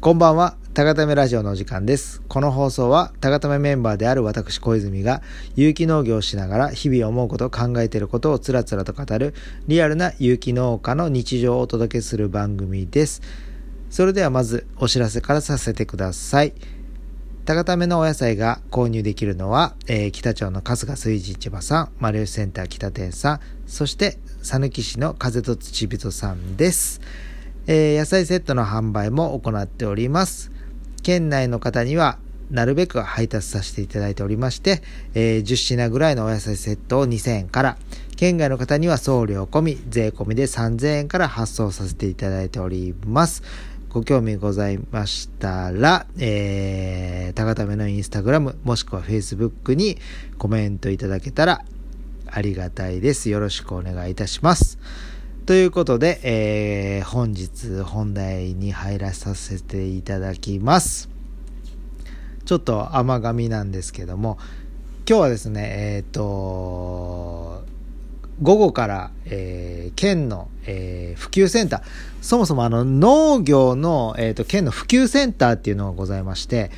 こんばんは、高ためラジオのお時間です。この放送は、高ためメンバーである私小泉が、有機農業をしながら日々思うこと、考えていることをつらつらと語る、リアルな有機農家の日常をお届けする番組です。それではまず、お知らせからさせてください。高ためのお野菜が購入できるのは、えー北町の春日水地市場さん、丸吉センター北店さん、そして、讃岐市の風と土人さんです。えー野菜セットの販売も行っております。県内の方には、なるべく配達させていただいておりまして、えー10品ぐらいのお野菜セットを2000円から、県外の方には送料込み、税込みで3000円から発送させていただいております。ご興味ございましたら、えー、高ためのインスタグラム、もしくはフェイスブックにコメントいただけたらありがたいです。よろしくお願いいたします。ということで、えー本日本題に入らさせていただきます。ちょっと甘噛みなんですけども、今日はですね、えっ、と、午後から、えー県の、えー普及センター、そもそもあの農業の、えー、と県の普及センターっていうのがございまして、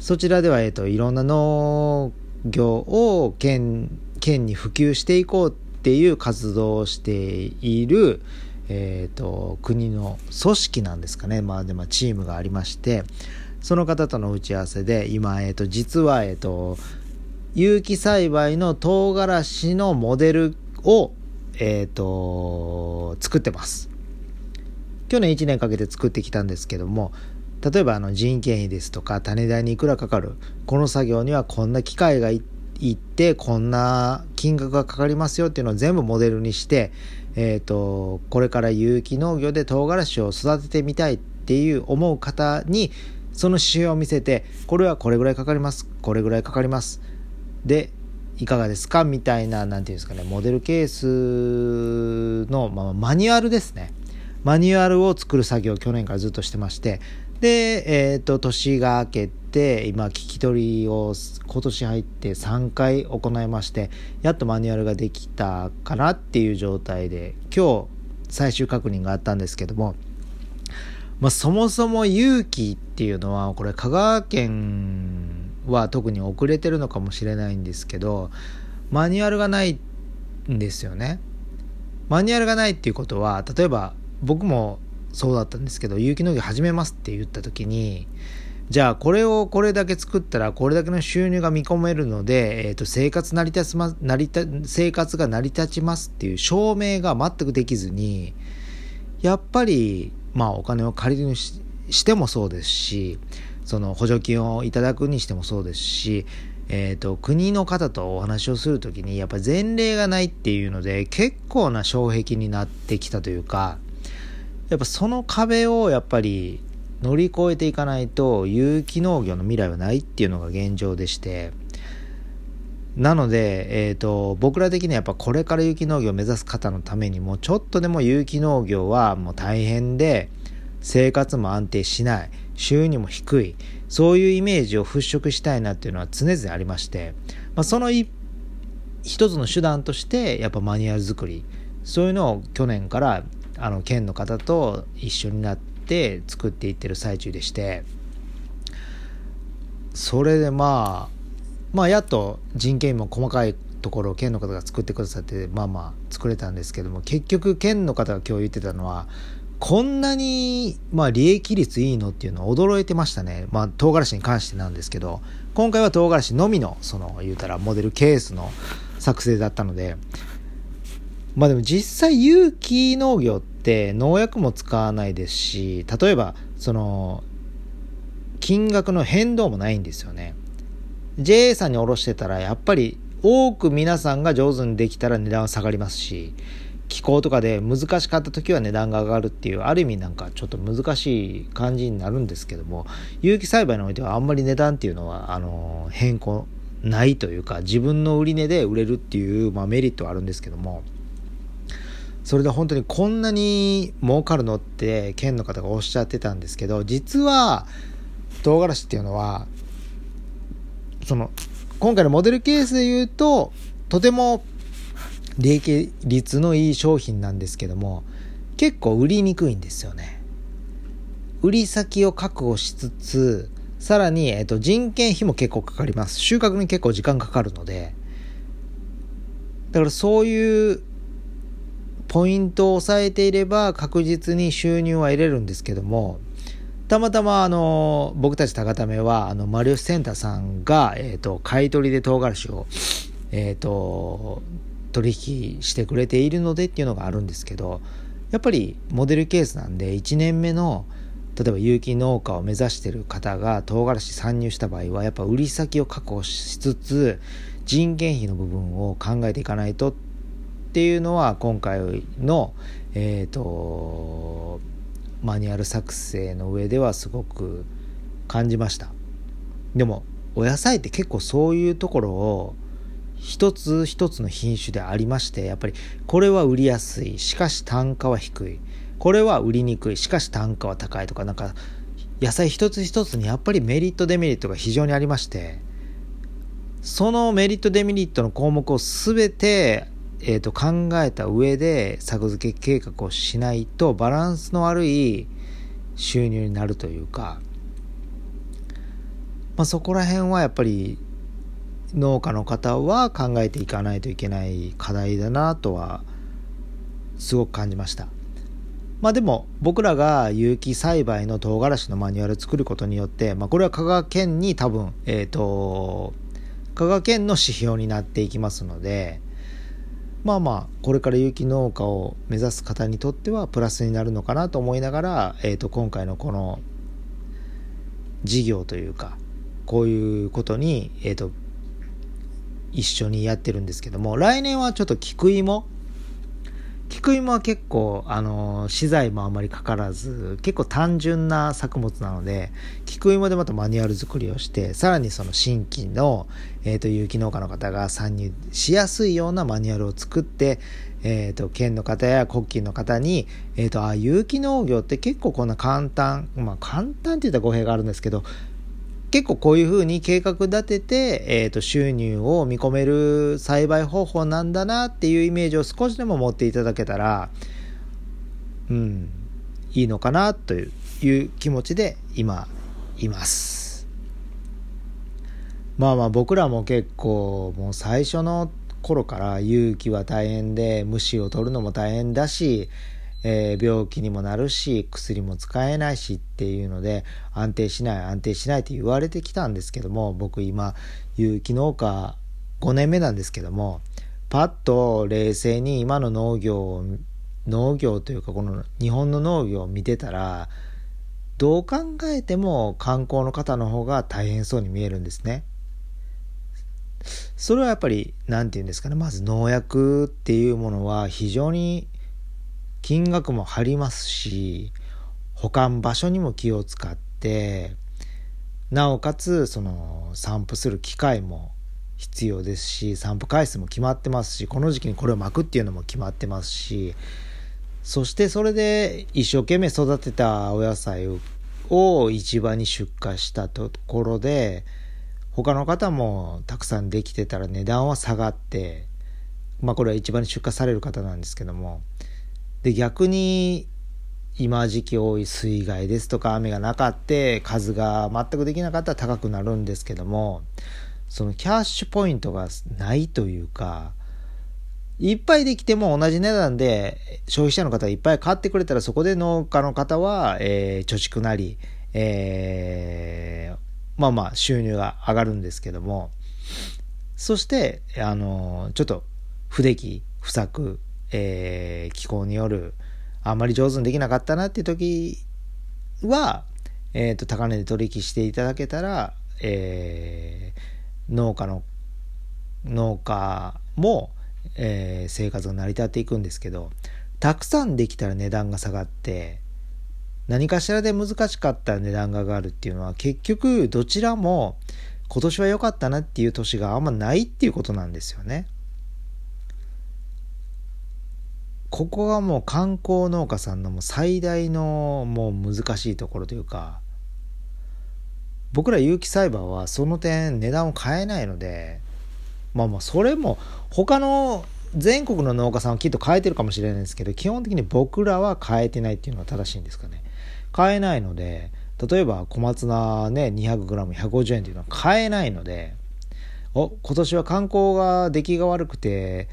そちらでは、えー、といろんな農業を県県に普及していこうっていう活動をしている、えー、と国の組織なんですかね、まあ、でもチームがありましてその方との打ち合わせで今、えー、と実は、えー、と有機栽培の唐辛子のモデルを、えー、と作ってます。去年1年かけて作ってきたんですけども例えばあの人件費ですとか種代にいくらかかるこの作業にはこんな機械がいいってこんな金額がかかりますよっていうのを全部モデルにして、えー、とこれから有機農業で唐辛子を育ててみたいっていう思う方にその指標を見せてこれはこれぐらいかかりますこれぐらいかかります。でいかがですか？みたいな何ていうんですかねモデルケースの、まあ、マニュアルですね。マニュアルを作る作業を去年からずっとしてまして。で、えー、と年が明けて今聞き取りを今年入って3回行いましてやっとマニュアルができたかなっていう状態で今日最終確認があったんですけども、まあ、そもそも勇気っていうのはこれ香川県は特に遅れてるのかもしれないんですけどマニュアルがないんですよね。マニュアルがないっていうことは例えば僕もそうだったんですけど有機農業始めますって言った時にじゃあこれをこれだけ作ったらこれだけの収入が見込めるので、えー、と生活成り立つま成り立生活が成り立ちますっていう証明が全くできずにやっぱりまあお金を借りるにしてもそうですしその補助金をいただくにしてもそうですし、えー、と国の方とお話をする時にやっぱ前例がないっていうので結構な障壁になってきたというかやっぱその壁をやっぱり乗り越えていかないと有機農業の未来はないっていうのが現状でしてなので、えー、と僕ら的にはやっぱこれから有機農業を目指す方のためにもちょっとでも有機農業はもう大変で生活も安定しない収入も低いそういうイメージを払拭したいなっていうのは常々ありまして、まあ、その一つの手段としてやっぱマニュアル作りそういうのを去年からあの県の方と一緒になって作っていってる最中でしてそれでまあまあやっと人件費も細かいところを県の方が作ってくださってまあまあ作れたんですけども結局県の方が今日言ってたのはこんなに、まあ、利益率いいのっていうのを驚いてましたね。まあ、唐辛子に関してなんですけど、今回は唐辛子のみの、その、言うたら、モデルケースの作成だったので、まあでも実際有機農業って農薬も使わないですし、例えば、その、金額の変動もないんですよね。JA さんに卸してたら、やっぱり多く皆さんが上手にできたら値段は下がりますし、気候とかで難しかった時は値段が上がるっていうある意味なんかちょっと難しい感じになるんですけども有機栽培においてはあんまり値段っていうのはあの変更ないというか自分の売値で売れるっていう、まあ、メリットはあるんですけどもそれで本当にこんなに儲かるのって県の方がおっしゃってたんですけど実は唐辛子っていうのはその今回のモデルケースで言うととても利益率のいい商品なんですけども結構売りにくいんですよね売り先を確保しつつ、さらに、えっと、人件費も結構かかります。収穫に結構時間かかるので、だからそういうポイントを押さえていれば確実に収入は得れるんですけども、たまたまあの、僕たち高ためは、あの、マリオスセンターさんが、え、ー、と、買い取りで唐辛子を、えっ、ー、と、取引してくれているのでっていうのがあるんですけど、やっぱりモデルケースなんで、1年目の、例えば有機農家を目指してる方が唐辛子参入した場合は、やっぱ売り先を確保しつつ、人件費の部分を考えていかないとっっていうのは、今回の、えっ、ー、と、マニュアル作成の上ではすごく感じました。でもお野菜って結構そういうところを一つ一つの品種でありましてやっぱりこれは売りやすいしかし単価は低いこれは売りにくいしかし単価は高いとかなんか野菜一つ一つにやっぱりメリットデメリットが非常にありましてそのメリットデメリットの項目を全てえーと、考えた上で作付け計画をしないとバランスの悪い収入になるというか、まあ、そこら辺はやっぱり農家の方は考えていかないといけない課題だなとはすごく感じました。まあでも僕らが有機栽培の唐辛子のマニュアルを作ることによって、まあこれは香川県に多分、えっ、ー、と、香川県の指標になっていきますので、まあまあこれから有機農家を目指す方にとってはプラスになるのかなと思いながら、えー、と今回のこの事業というかこういうことに、えー、と一緒にやってるんですけども来年はちょっと菊芋菊芋は結構、あの、資材もあまりかからず、結構単純な作物なので、菊芋でまたマニュアル作りをして、さらにその新規の、えっ、ー、と、有機農家の方が参入しやすいようなマニュアルを作って、えっ、ー、と、県の方や国旗の方に、えっ、ー、と、あ、有機農業って結構こんな簡単、まあ簡単って言ったら語弊があるんですけど、結構こういうふうに計画立てて、え、ー、と、収入を見込める栽培方法なんだなっていうイメージを少しでも持っていただけたら、うん、いいのかなという気持ちで今、います。まあまあ僕らも結構もう最初の頃から勇気は大変で虫を取るのも大変だしえー、病気にもなるし薬も使えないしっていうので安定しない安定しないって言われてきたんですけども僕今有機農家5年目なんですけどもパッと冷静に今の農業を農業というかこの日本の農業を見てたらどう考えても観光の方の方が大変そうに見えるんですね。それはやっぱり何て言うんですかねまず農薬っていうものは非常に金額も張りますし保管場所にも気を使ってなおかつその散布する機会も必要ですし散布回数も決まってますしこの時期にこれを巻くっていうのも決まってますしそしてそれで一生懸命育てたお野菜を市場に出荷したところで他の方もたくさんできてたら値段は下がってまあこれは市場に出荷される方なんですけどもで逆に今時期多い水害ですとか雨がなかって数が全くできなかったら高くなるんですけどもそのキャッシュポイントがないというかいっぱいできても同じ値段で消費者の方がいっぱい買ってくれたらそこで農家の方は、えー、貯蓄なり、えー、まあまあ収入が上がるんですけどもそしてあのちょっと不出来不作えー、気候によるあんまり上手にできなかったなっていう時は、えーと、高値で取引していただけたら、えー、農家の農家も、えー、生活が成り立っていくんですけどたくさんできたら値段が下がって何かしらで難しかったら値段が上がるっていうのは結局どちらも今年は良かったなっていう年があんまないっていうことなんですよね。ここがもう観光農家さんのもう最大のもう難しいところというか僕ら有機栽培はその点値段を変えないのでまあまあそれも他の全国の農家さんはきっと変えてるかもしれないんですけど基本的に僕らは変えてないっていうのは正しいんですかね。買えないので、例えば小松菜ね、200g150 円っていうのは買えないので、お、今年は観光が出来が悪くて、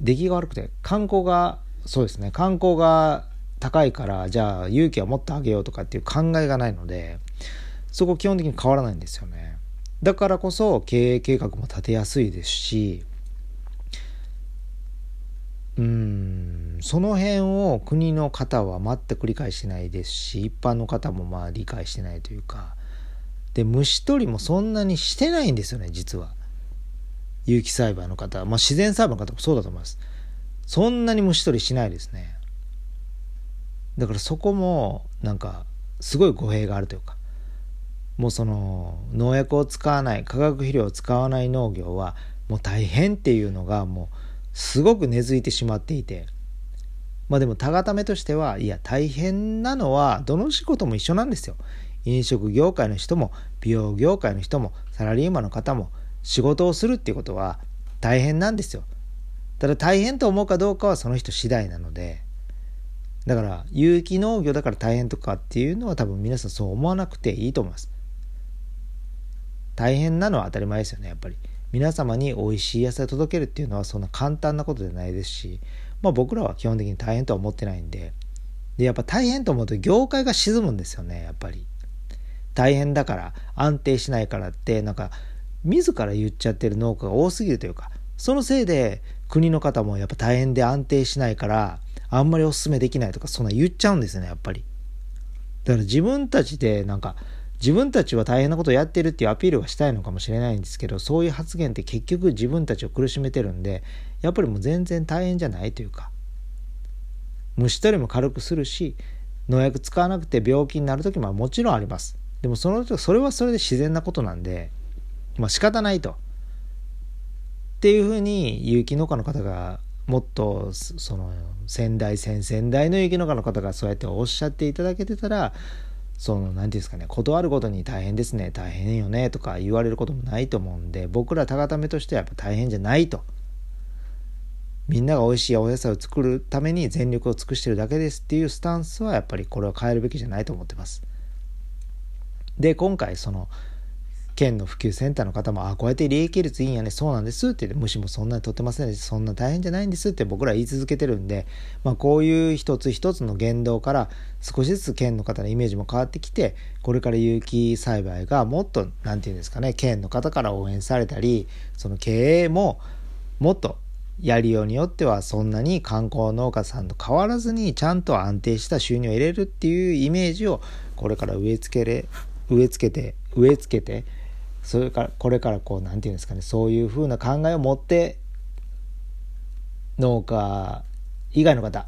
出来が悪くて、観光が、そうですね、観光が高いから、じゃあ勇気はもっと上げようとかっていう考えがないので、そこ基本的に変わらないんですよね。だからこそ経営計画も立てやすいですし、うん、その辺を国の方は全く理解してないですし、一般の方もまあ理解してないというか、で、虫取りもそんなにしてないんですよね、実は。有機栽培の方、まあ自然栽培の方もそうだと思います。そんなに虫取りしないですね。だからそこも、なんか、すごい語弊があるというか、もうその農薬を使わない化学肥料を使わない農業はもう大変っていうのがもうすごく根付いてしまっていてまあでもタガためとしてはいや大変なのはどの仕事も一緒なんですよ飲食業界の人も美容業界の人もサラリーマンの方も仕事をするっていうことは大変なんですよ。ただ大変と思うかどうかはその人次第なので。だから有機農業だから大変とかっていうのは多分皆さんそう思わなくていいと思います。大変なのは当たり前ですよねやっぱり。皆様に美味しい野菜を届けるっていうのはそんな簡単なことじゃないですし、まあ、僕らは基本的に大変とは思ってないんで。でやっぱ大変と思うと業界が沈むんですよねやっぱり。大変だから安定しないからってなんか自ら言っちゃってる農家が多すぎるというかそのせいで国の方もやっぱ大変で安定しないからあんまりお勧めできないとかそんな言っちゃうんですよねやっぱり。だから自分たちでなんか自分たちは大変なことをやってるっていうアピールはしたいのかもしれないんですけどそういう発言って結局自分たちを苦しめてるんでやっぱりもう全然大変じゃないというか虫取りも軽くするし農薬使わなくて病気になる時ももちろんあります。でもそのそれはそれで自然なことなんでまあ仕方ないと。っていうふうに有機農家の方がもっとその先代先々代の有機農家の方がそうやっておっしゃっていただけてたらその何て言うんですかね断るごとに大変ですね大変よねとか言われることもないと思うんで僕ら高ためとしてはやっぱ大変じゃないと。みんなが美味しいお野菜を作るために全力を尽くしてるだけですっていうスタンスはやっぱりこれは変えるべきじゃないと思ってます。で今回その県の普及センターの方も、あ、こうやって利益率いいんやね、そうなんですってって、虫もそんなに取ってませんし、そんな大変じゃないんですって僕ら言い続けてるんで、まあ、こういう一つ一つの言動から少しずつ県の方のイメージも変わってきて、これから有機栽培がもっと、何て言うんですかね、県の方から応援されたり、その経営ももっとやりようによってはそんなに観光農家さんと変わらずにちゃんと安定した収入を入れるっていうイメージをこれから植え付けれ植え付けて植え付けてそれからこれからこう何て言うんですかねそういうふうな考えを持って農家以外の方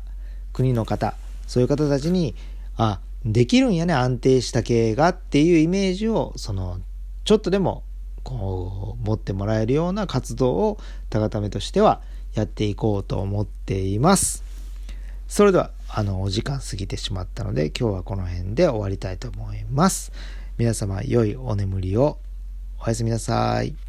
国の方そういう方たちにあできるんやね安定した経営がっていうイメージをそのちょっとでもこう持ってもらえるような活動を高ためとしてはやっていこうと思っています。それではあのお時間過ぎてしまったので今日はこの辺で終わりたいと思います。皆様良いお眠りをおやすみなさい。